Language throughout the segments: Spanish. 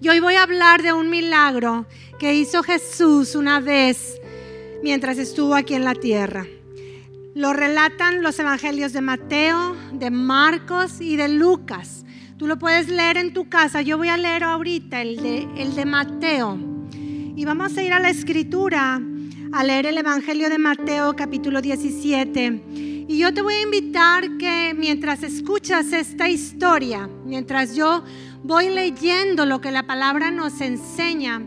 Y hoy voy a hablar de un milagro que hizo Jesús una vez mientras estuvo aquí en la tierra. Lo relatan los evangelios de Mateo, de Marcos y de Lucas. Tú lo puedes leer en tu casa. Yo voy a leer ahorita el de, el de Mateo. Y vamos a ir a la escritura a leer el Evangelio de Mateo capítulo 17. Y yo te voy a invitar que mientras escuchas esta historia, mientras yo voy leyendo lo que la palabra nos enseña,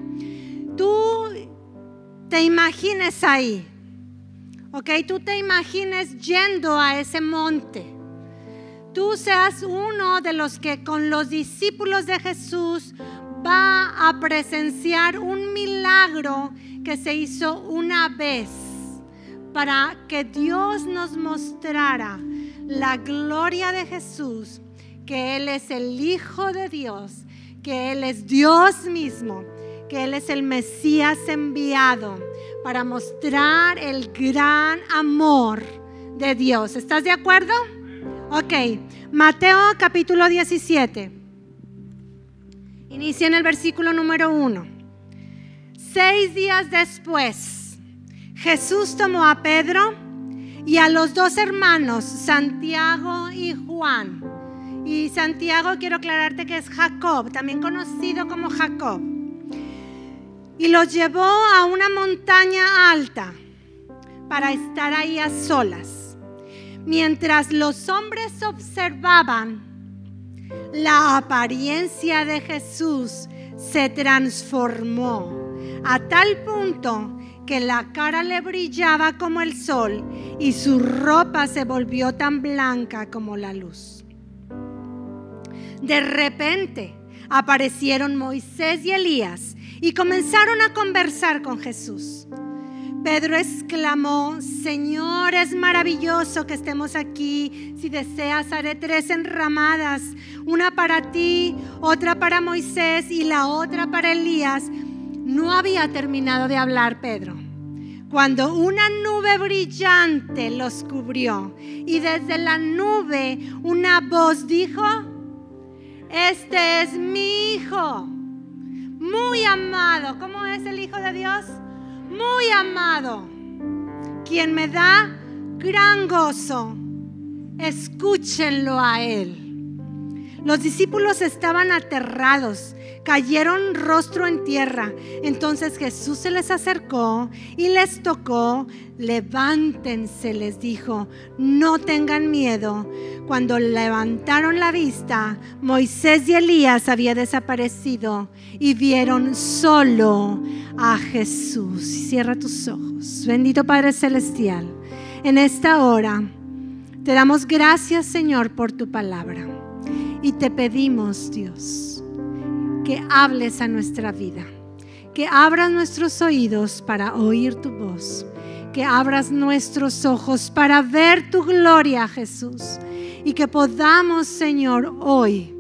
tú te imagines ahí Ok, tú te imagines yendo a ese monte. Tú seas uno de los que con los discípulos de Jesús va a presenciar un milagro que se hizo una vez para que Dios nos mostrara la gloria de Jesús, que Él es el Hijo de Dios, que Él es Dios mismo, que Él es el Mesías enviado para mostrar el gran amor de Dios. ¿Estás de acuerdo? Ok, Mateo capítulo 17. Inicia en el versículo número 1. Seis días después, Jesús tomó a Pedro y a los dos hermanos, Santiago y Juan. Y Santiago, quiero aclararte que es Jacob, también conocido como Jacob y los llevó a una montaña alta para estar ahí a solas. Mientras los hombres observaban, la apariencia de Jesús se transformó a tal punto que la cara le brillaba como el sol y su ropa se volvió tan blanca como la luz. De repente aparecieron Moisés y Elías y comenzaron a conversar con Jesús. Pedro exclamó, Señor, es maravilloso que estemos aquí. Si deseas, haré tres enramadas, una para ti, otra para Moisés y la otra para Elías. No había terminado de hablar Pedro cuando una nube brillante los cubrió y desde la nube una voz dijo, este es mi hijo muy amado. ¿Cómo es el Hijo de Dios? Muy amado. Quien me da gran gozo. Escúchenlo a Él. Los discípulos estaban aterrados cayeron rostro en tierra. Entonces Jesús se les acercó y les tocó. Levántense, les dijo, no tengan miedo. Cuando levantaron la vista, Moisés y Elías habían desaparecido y vieron solo a Jesús. Cierra tus ojos. Bendito Padre Celestial, en esta hora te damos gracias, Señor, por tu palabra. Y te pedimos, Dios, que hables a nuestra vida, que abras nuestros oídos para oír tu voz, que abras nuestros ojos para ver tu gloria, Jesús, y que podamos, Señor, hoy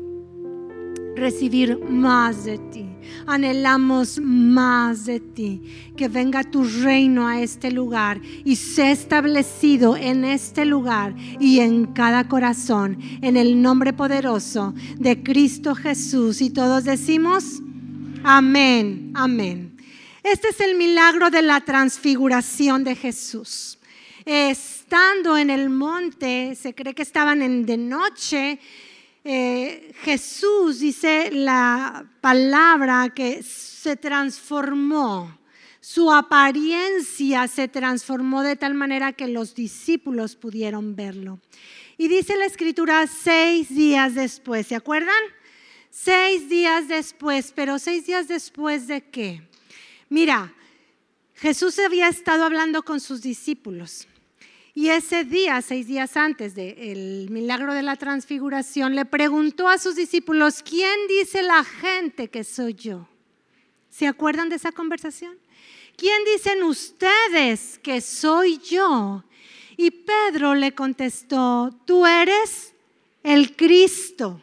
recibir más de ti. Anhelamos más de ti. Que venga tu reino a este lugar y sea establecido en este lugar y en cada corazón. En el nombre poderoso de Cristo Jesús. Y todos decimos, amén, amén. Este es el milagro de la transfiguración de Jesús. Estando en el monte, se cree que estaban en de noche, eh, Jesús dice la palabra que se transformó, su apariencia se transformó de tal manera que los discípulos pudieron verlo. Y dice la escritura seis días después, ¿se acuerdan? Seis días después, pero seis días después de qué? Mira, Jesús había estado hablando con sus discípulos y ese día, seis días antes del milagro de la transfiguración, le preguntó a sus discípulos, ¿quién dice la gente que soy yo? ¿Se acuerdan de esa conversación? ¿Quién dicen ustedes que soy yo? Y Pedro le contestó, tú eres el Cristo,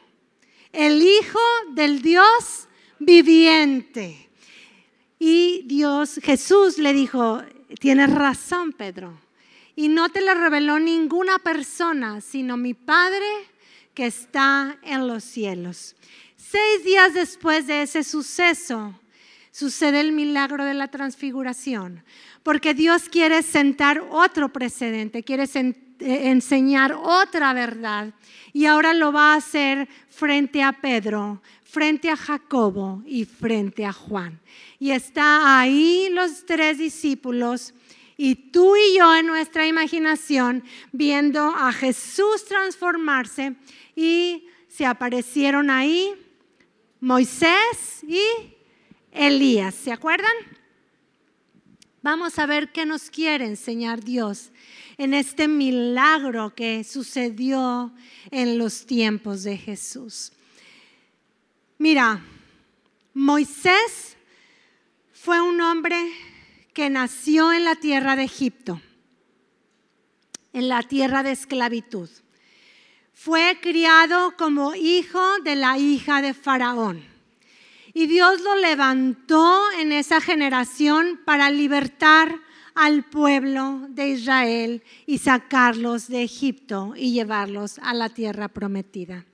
el Hijo del Dios viviente. Y Dios, Jesús le dijo, tienes razón, Pedro y no te lo reveló ninguna persona, sino mi Padre que está en los cielos. Seis días después de ese suceso, sucede el milagro de la transfiguración, porque Dios quiere sentar otro precedente, quiere eh, enseñar otra verdad. Y ahora lo va a hacer frente a Pedro, frente a Jacobo y frente a Juan. Y está ahí los tres discípulos y tú y yo en nuestra imaginación viendo a Jesús transformarse y se aparecieron ahí Moisés y Elías. ¿Se acuerdan? Vamos a ver qué nos quiere enseñar Dios en este milagro que sucedió en los tiempos de Jesús. Mira, Moisés fue un hombre que nació en la tierra de Egipto, en la tierra de esclavitud. Fue criado como hijo de la hija de Faraón. Y Dios lo levantó en esa generación para libertar al pueblo de Israel y sacarlos de Egipto y llevarlos a la tierra prometida.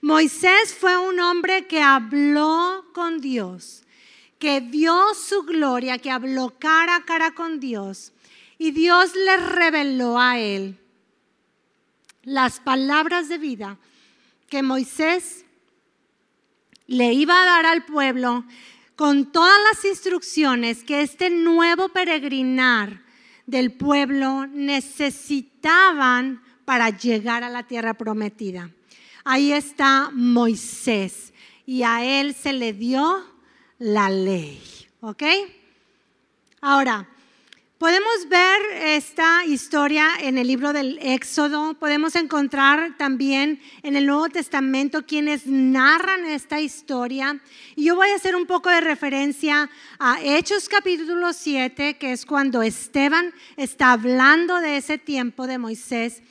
Moisés fue un hombre que habló con Dios, que vio su gloria, que habló cara a cara con Dios. Y Dios le reveló a él las palabras de vida que Moisés le iba a dar al pueblo con todas las instrucciones que este nuevo peregrinar del pueblo necesitaban para llegar a la tierra prometida. Ahí está Moisés y a él se le dio la ley. ¿Ok? Ahora, Podemos ver esta historia en el libro del Éxodo, podemos encontrar también en el Nuevo Testamento quienes narran esta historia. Y yo voy a hacer un poco de referencia a Hechos capítulo 7, que es cuando Esteban está hablando de ese tiempo de Moisés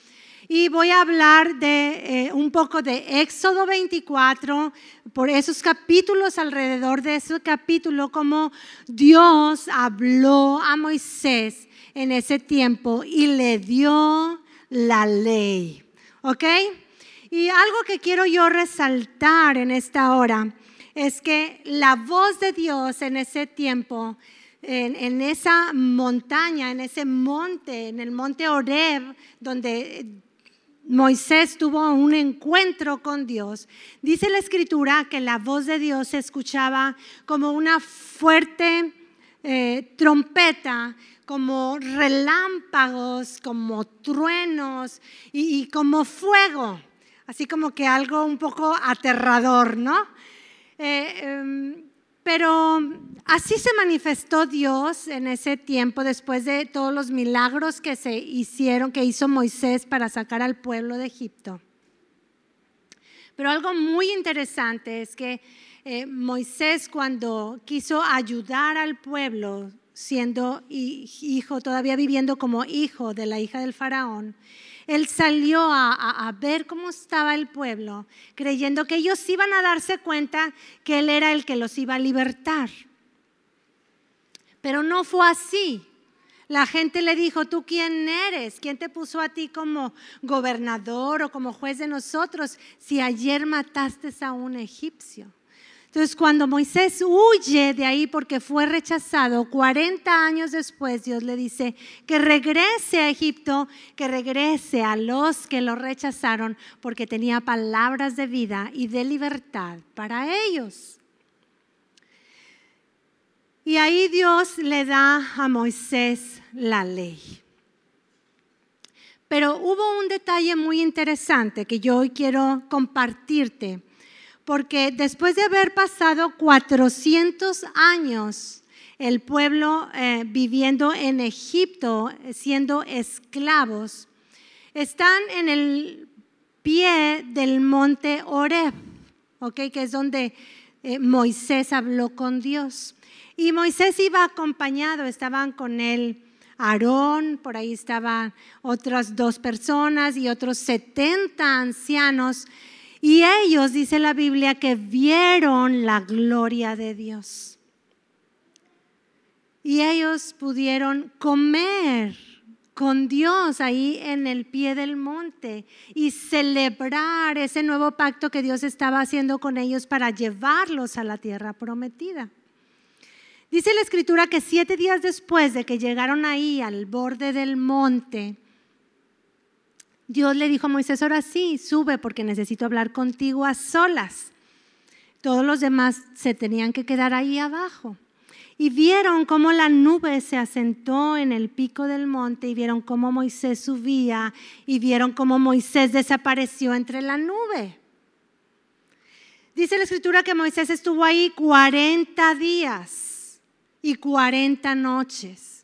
y voy a hablar de eh, un poco de Éxodo 24, por esos capítulos, alrededor de ese capítulo, como Dios habló a Moisés en ese tiempo y le dio la ley. ¿Ok? Y algo que quiero yo resaltar en esta hora es que la voz de Dios en ese tiempo en, en, esa montaña, en ese monte, en el monte Oreb, donde Moisés tuvo un encuentro con Dios. Dice la escritura que la voz de Dios se escuchaba como una fuerte eh, trompeta, como relámpagos, como truenos y, como fuego, así como que algo un poco aterrador, ¿no? Eh, em, pero así se manifestó Dios en ese tiempo después de todos los milagros que se hicieron, que hizo Moisés para sacar al pueblo de Egipto. Pero algo muy interesante es que eh, Moisés cuando quiso ayudar al pueblo, siendo hijo, todavía viviendo como hijo de la hija del faraón, él salió a, ver cómo estaba el pueblo, creyendo que ellos iban a darse cuenta que Él era el que los iba a libertar. Pero no fue así. La gente le dijo, ¿tú quién eres? ¿Quién te puso a ti como gobernador o como juez de nosotros si ayer mataste a un egipcio? Entonces, cuando Moisés huye de ahí porque fue rechazado, 40 años después Dios le dice que regrese a Egipto, que regrese a los que lo rechazaron porque tenía palabras de vida y de libertad para ellos. Y ahí Dios le da a Moisés la ley. Pero hubo un detalle muy interesante que yo hoy quiero compartirte porque después de haber pasado 400 años el pueblo eh, viviendo en Egipto, siendo esclavos, están en el pie del monte Oreb, que es donde eh, Moisés habló con Dios. Y Moisés iba acompañado, estaban con él Aarón, por ahí estaban otras dos personas y otros 70 ancianos y ellos, dice la Biblia, que vieron la gloria de Dios. Y ellos pudieron comer con Dios ahí en el pie del monte y celebrar ese nuevo pacto que Dios estaba haciendo con ellos para llevarlos a la tierra prometida. Dice la escritura que siete días después de que llegaron ahí al borde del monte, Dios le dijo a Moisés, ahora sí, sube porque necesito hablar contigo a solas. Todos los demás se tenían que quedar ahí abajo. Y vieron cómo la nube se asentó en el pico del monte y vieron cómo Moisés subía y vieron cómo Moisés desapareció entre la nube. Dice la escritura que Moisés estuvo ahí 40 días y 40 noches.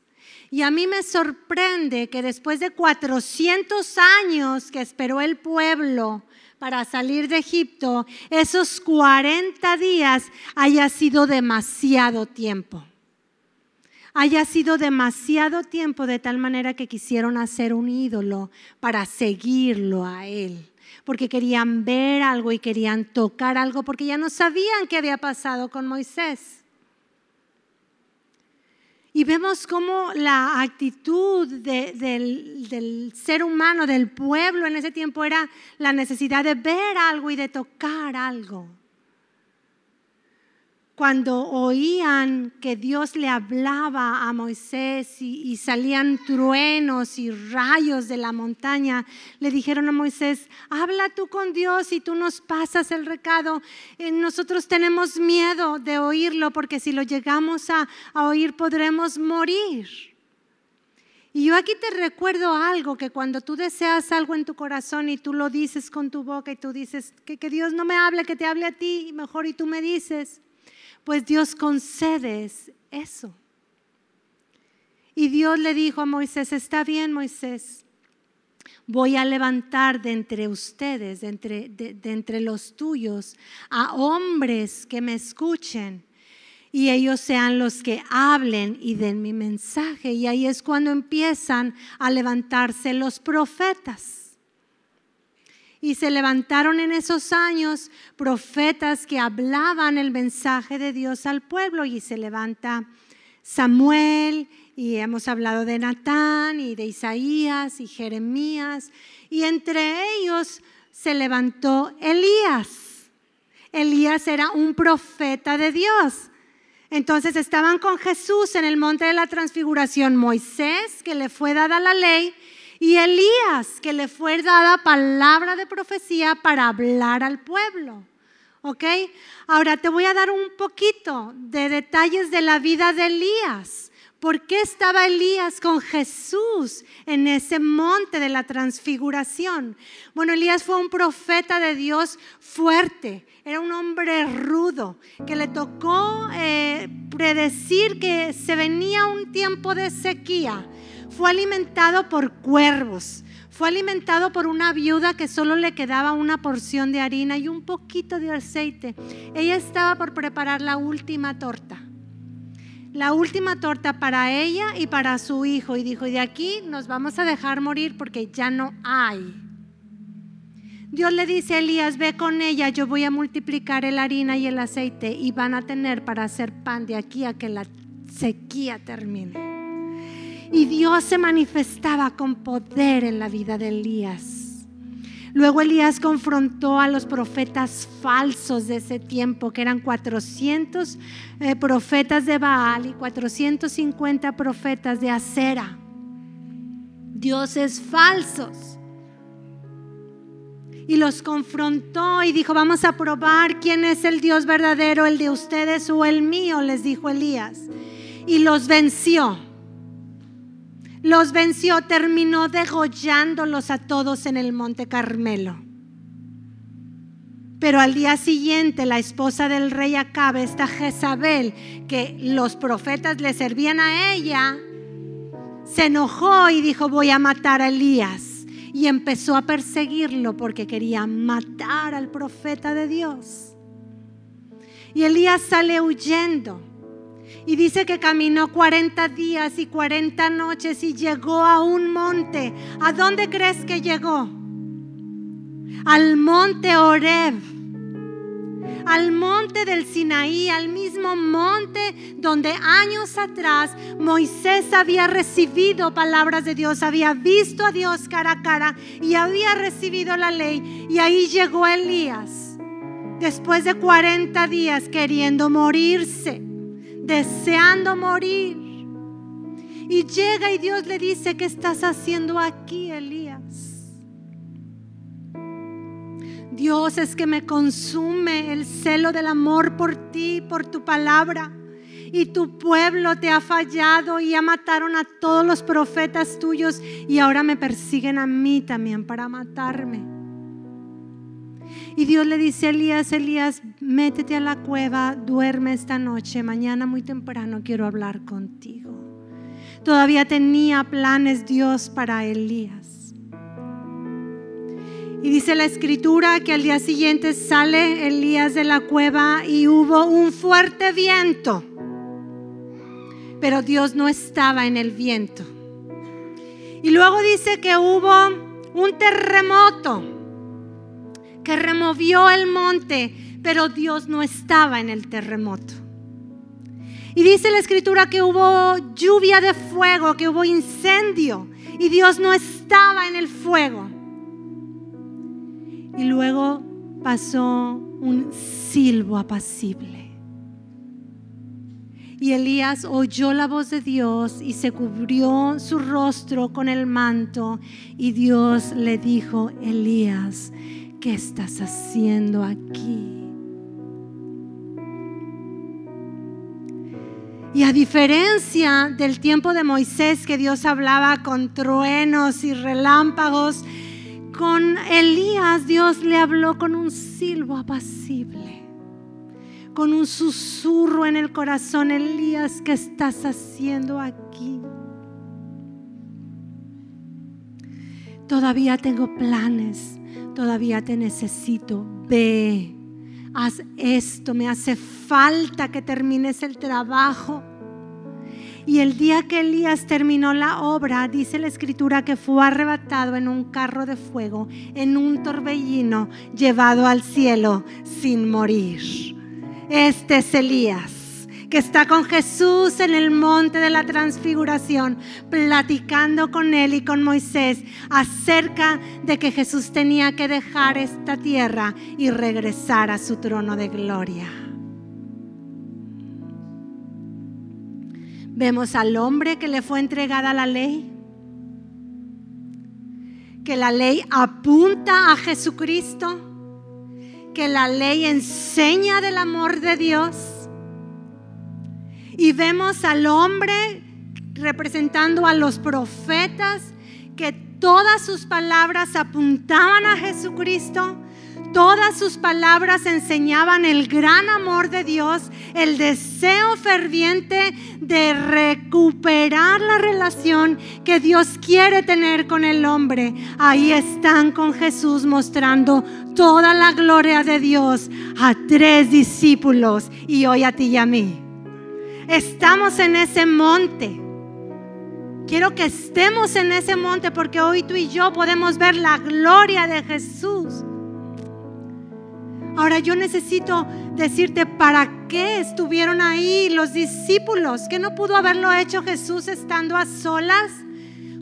Y a mí me sorprende que después de 400 años que esperó el pueblo para salir de Egipto, esos 40 días haya sido demasiado tiempo. Haya sido demasiado tiempo de tal manera que quisieron hacer un ídolo para seguirlo a él. Porque querían ver algo y querían tocar algo porque ya no sabían qué había pasado con Moisés. Y vemos cómo la actitud del, del, ser humano, del pueblo en ese tiempo era la necesidad de ver algo y de tocar algo cuando oían que Dios le hablaba a Moisés y, salían truenos y rayos de la montaña, le dijeron a Moisés, habla tú con Dios y tú nos pasas el recado. Eh, nosotros tenemos miedo de oírlo porque si lo llegamos a, oír podremos morir. Y yo aquí te recuerdo algo, que cuando tú deseas algo en tu corazón y tú lo dices con tu boca y tú dices que, que Dios no me hable, que te hable a ti, mejor y tú me dices, pues Dios concede eso. Y Dios le dijo a Moisés, está bien Moisés, voy a levantar de entre ustedes, de entre, los tuyos, a hombres que me escuchen y ellos sean los que hablen y den mi mensaje. Y ahí es cuando empiezan a levantarse los profetas. Y se levantaron en esos años profetas que hablaban el mensaje de Dios al pueblo. Y se levanta Samuel, y hemos hablado de Natán, y de Isaías, y Jeremías. Y entre ellos se levantó Elías. Elías era un profeta de Dios. Entonces estaban con Jesús en el monte de la transfiguración, Moisés, que le fue dada la ley, y Elías, que le fue dada palabra de profecía para hablar al pueblo. ¿Ok? Ahora te voy a dar un poquito de detalles de la vida de Elías. ¿Por qué estaba Elías con Jesús en ese monte de la transfiguración? Bueno, Elías fue un profeta de Dios fuerte, era un hombre rudo, que le tocó eh, predecir que se venía un tiempo de sequía fue alimentado por cuervos, fue alimentado por una viuda que solo le quedaba una porción de harina y un poquito de aceite. Ella estaba por preparar la última torta. La última torta para ella y para su hijo. Y dijo, y de aquí nos vamos a dejar morir porque ya no hay. Dios le dice a Elías, ve con ella, yo voy a multiplicar el harina y el aceite y van a tener para hacer pan de aquí a que la sequía termine. Y Dios se manifestaba con poder en la vida de Elías. Luego Elías confrontó a los profetas falsos de ese tiempo, que eran 400 eh, profetas de Baal y 450 profetas de Acera. Dioses falsos. Y los confrontó y dijo, vamos a probar quién es el Dios verdadero, el de ustedes o el mío, les dijo Elías. Y los venció los venció, terminó degollándolos a todos en el monte Carmelo. Pero al día siguiente la esposa del rey Acabe, esta Jezabel, que los profetas le servían a ella, se enojó y dijo, voy a matar a Elías. Y empezó a perseguirlo porque quería matar al profeta de Dios. Y Elías sale huyendo. Y dice que caminó 40 días y 40 noches y llegó a un monte. ¿A dónde crees que llegó? Al monte Oreb. al monte del Sinaí, al mismo monte donde años atrás Moisés había recibido palabras de Dios, había visto a Dios cara a cara y había recibido la ley. Y ahí llegó Elías, después de 40 días queriendo morirse, deseando morir. Y llega y Dios le dice, ¿qué estás haciendo aquí, Elías? Dios es que me consume el celo del amor por ti, por tu palabra. Y tu pueblo te ha fallado y ya mataron a todos los profetas tuyos y ahora me persiguen a mí también para matarme. Y Dios le dice a Elías, Elías, métete a la cueva, duerme esta noche, mañana muy temprano quiero hablar contigo. Todavía tenía planes Dios para Elías. Y dice la escritura que al día siguiente sale Elías de la cueva y hubo un fuerte viento. Pero Dios no estaba en el viento. Y luego dice que hubo un terremoto que removió el monte, pero Dios no estaba en el terremoto. Y dice la escritura que hubo lluvia de fuego, que hubo incendio, y Dios no estaba en el fuego. Y luego pasó un silbo apacible. Y Elías oyó la voz de Dios y se cubrió su rostro con el manto. Y Dios le dijo, Elías, ¿qué estás haciendo aquí? Y a diferencia del tiempo de Moisés, que Dios hablaba con truenos y relámpagos, con Elías Dios le habló con un silbo apacible, con un susurro en el corazón. Elías, ¿qué estás haciendo aquí? Todavía tengo planes, todavía te necesito. Ve, haz esto, me hace falta que termines el trabajo. Y el día que Elías terminó la obra, dice la escritura que fue arrebatado en un carro de fuego, en un torbellino, llevado al cielo sin morir. Este es Elías, que está con Jesús en el monte de la transfiguración, platicando con él y con Moisés acerca de que Jesús tenía que dejar esta tierra y regresar a su trono de gloria. Vemos al hombre que le fue entregada la ley, que la ley apunta a Jesucristo, que la ley enseña del amor de Dios. Y vemos al hombre representando a los profetas, que todas sus palabras apuntaban a Jesucristo Todas sus palabras enseñaban el gran amor de Dios, el deseo ferviente de recuperar la relación que Dios quiere tener con el hombre. Ahí están con Jesús mostrando toda la gloria de Dios a tres discípulos y hoy a ti y a mí. Estamos en ese monte. Quiero que estemos en ese monte porque hoy tú y yo podemos ver la gloria de Jesús. Ahora yo necesito decirte para qué estuvieron ahí los discípulos, que no pudo haberlo hecho Jesús estando a solas.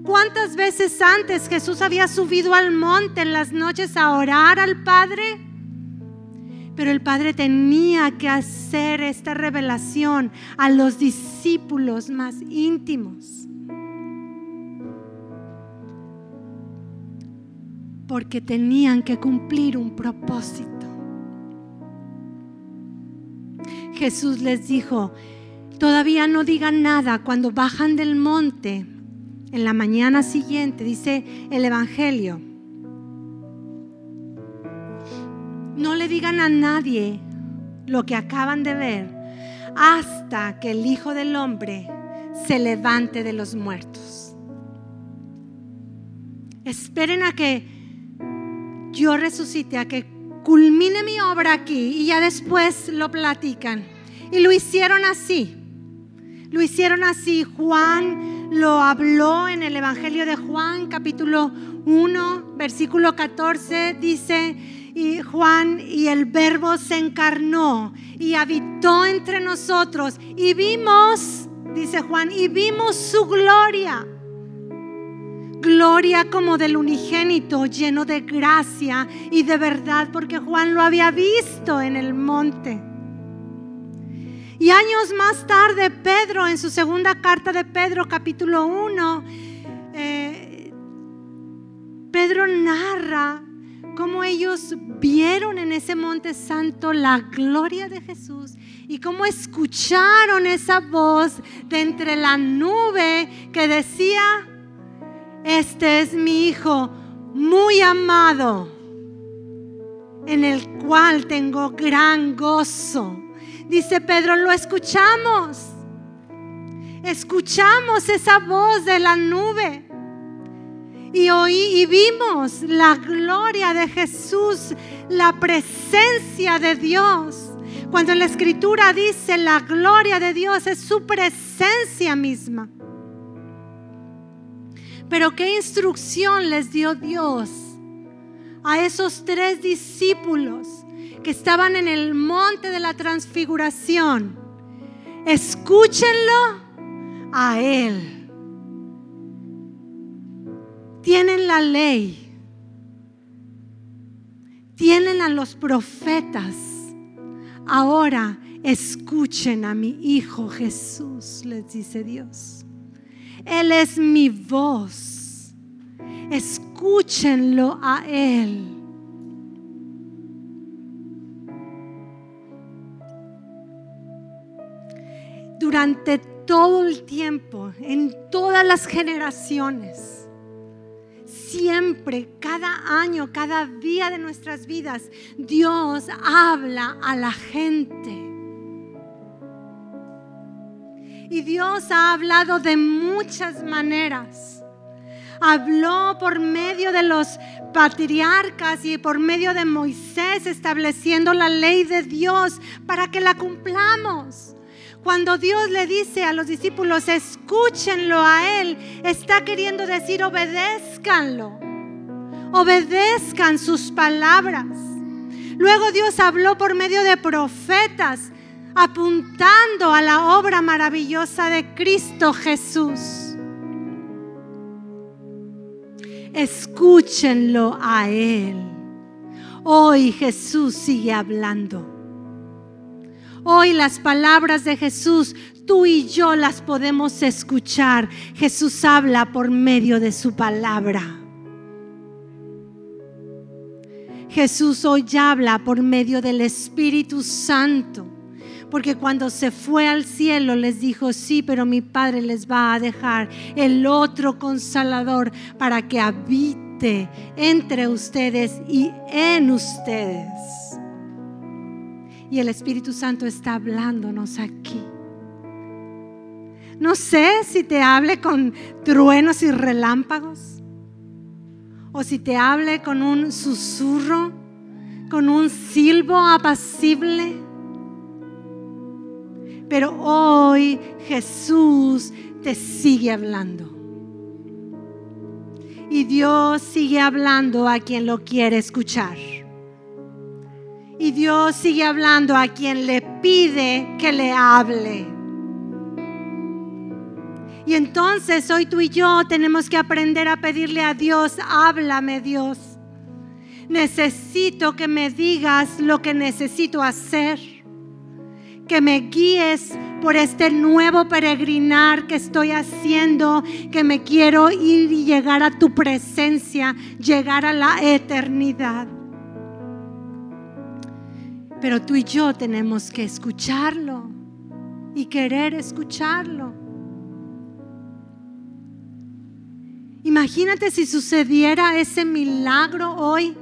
¿Cuántas veces antes Jesús había subido al monte en las noches a orar al Padre? Pero el Padre tenía que hacer esta revelación a los discípulos más íntimos. Porque tenían que cumplir un propósito. Jesús les dijo, todavía no digan nada cuando bajan del monte en la mañana siguiente, dice el Evangelio. No le digan a nadie lo que acaban de ver hasta que el Hijo del Hombre se levante de los muertos. Esperen a que yo resucite, a que culmine mi obra aquí y ya después lo platican. Y lo hicieron así. Lo hicieron así. Juan lo habló en el Evangelio de Juan, capítulo 1, versículo 14. Dice, y Juan y el verbo se encarnó y habitó entre nosotros y vimos, dice Juan, y vimos su gloria. Gloria como del unigénito, lleno de gracia y de verdad, porque Juan lo había visto en el monte. Y años más tarde, Pedro, en su segunda carta de Pedro, capítulo 1, eh, Pedro narra cómo ellos vieron en ese monte santo la gloria de Jesús y cómo escucharon esa voz de entre la nube que decía, este es mi Hijo muy amado, en el cual tengo gran gozo. Dice Pedro, lo escuchamos. Escuchamos esa voz de la nube y oí y vimos la gloria de Jesús, la presencia de Dios. Cuando la escritura dice la gloria de Dios es su presencia misma. Pero qué instrucción les dio Dios a esos tres discípulos que estaban en el monte de la transfiguración. Escúchenlo a Él tienen la ley, tienen a los profetas. Ahora escuchen a mi Hijo Jesús, les dice Dios. Él es mi voz. Escúchenlo a Él. Durante todo el tiempo, en todas las generaciones, siempre, cada año, cada día de nuestras vidas, Dios habla a la gente. Y Dios ha hablado de muchas maneras. Habló por medio de los patriarcas y por medio de Moisés estableciendo la ley de Dios para que la cumplamos. Cuando Dios le dice a los discípulos, escúchenlo a Él, está queriendo decir, obedézcanlo. Obedezcan sus palabras. Luego Dios habló por medio de profetas, apuntando a la obra maravillosa de Cristo Jesús. Escúchenlo a Él. Hoy Jesús sigue hablando. Hoy las palabras de Jesús, tú y yo las podemos escuchar. Jesús habla por medio de su palabra. Jesús hoy habla por medio del Espíritu Santo. Porque cuando se fue al cielo les dijo, sí, pero mi Padre les va a dejar el otro consolador para que habite entre ustedes y en ustedes. Y el Espíritu Santo está hablándonos aquí. No sé si te hable con truenos y relámpagos, o si te hable con un susurro, con un silbo apacible. Pero hoy Jesús te sigue hablando. Y Dios sigue hablando a quien lo quiere escuchar. Y Dios sigue hablando a quien le pide que le hable. Y entonces hoy tú y yo tenemos que aprender a pedirle a Dios, háblame Dios. Necesito que me digas lo que necesito hacer. Que me guíes por este nuevo peregrinar que estoy haciendo, que me quiero ir y llegar a tu presencia, llegar a la eternidad. Pero tú y yo tenemos que escucharlo y querer escucharlo. Imagínate si sucediera ese milagro hoy,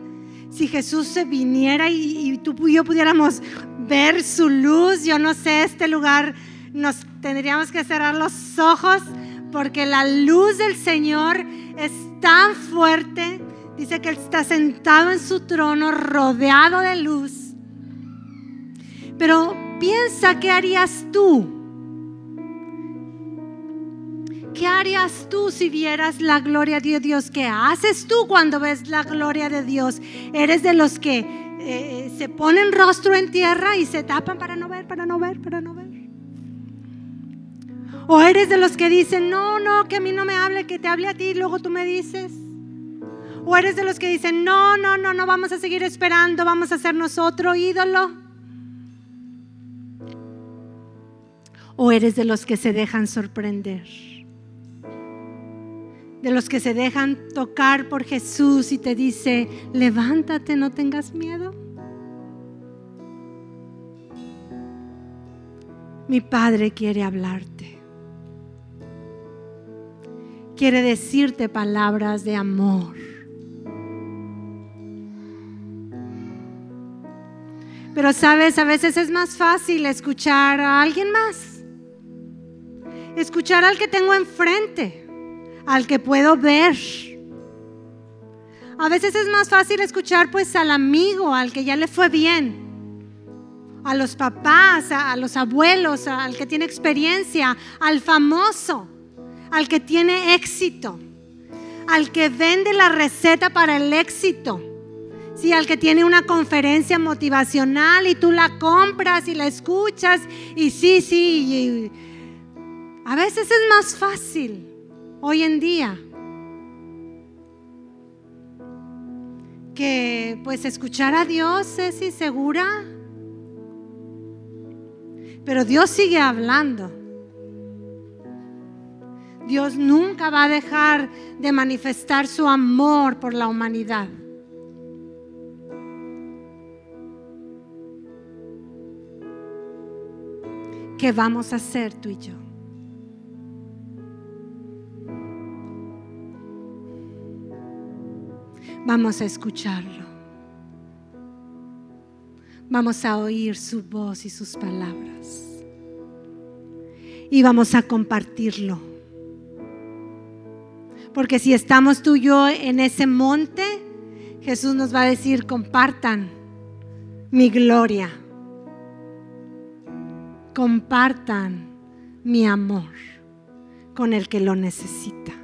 si Jesús se viniera y, tú y yo pudiéramos ver su luz. Yo no sé, este lugar nos tendríamos que cerrar los ojos porque la luz del Señor es tan fuerte. Dice que Él está sentado en su trono rodeado de luz pero piensa qué harías tú. ¿Qué harías tú si vieras la gloria de Dios? ¿Qué haces tú cuando ves la gloria de Dios? ¿Eres de los que eh, se ponen rostro en tierra y se tapan para no ver, para no ver, para no ver? ¿O eres de los que dicen, no, no, que a mí no me hable, que te hable a ti y luego tú me dices? ¿O eres de los que dicen, no, no, no, no vamos a seguir esperando, vamos a hacernos otro ídolo? ¿O eres de los que se dejan sorprender? De los que se dejan tocar por Jesús y te dice, levántate, no tengas miedo. Mi Padre quiere hablarte. Quiere decirte palabras de amor. Pero sabes, a veces es más fácil escuchar a alguien más escuchar al que tengo enfrente, al que puedo ver. A veces es más fácil escuchar pues al amigo, al que ya le fue bien, a los papás, a, los abuelos, al que tiene experiencia, al famoso, al que tiene éxito, al que vende la receta para el éxito. Sí, al que tiene una conferencia motivacional y tú la compras y la escuchas y sí, sí, a veces es más fácil hoy en día que pues escuchar a Dios es insegura. Pero Dios sigue hablando. Dios nunca va a dejar de manifestar su amor por la humanidad. ¿Qué vamos a hacer tú y yo? Vamos a escucharlo. Vamos a oír su voz y sus palabras. Y vamos a compartirlo. Porque si estamos tú y yo en ese monte, Jesús nos va a decir, compartan mi gloria. Compartan mi amor con el que lo necesita.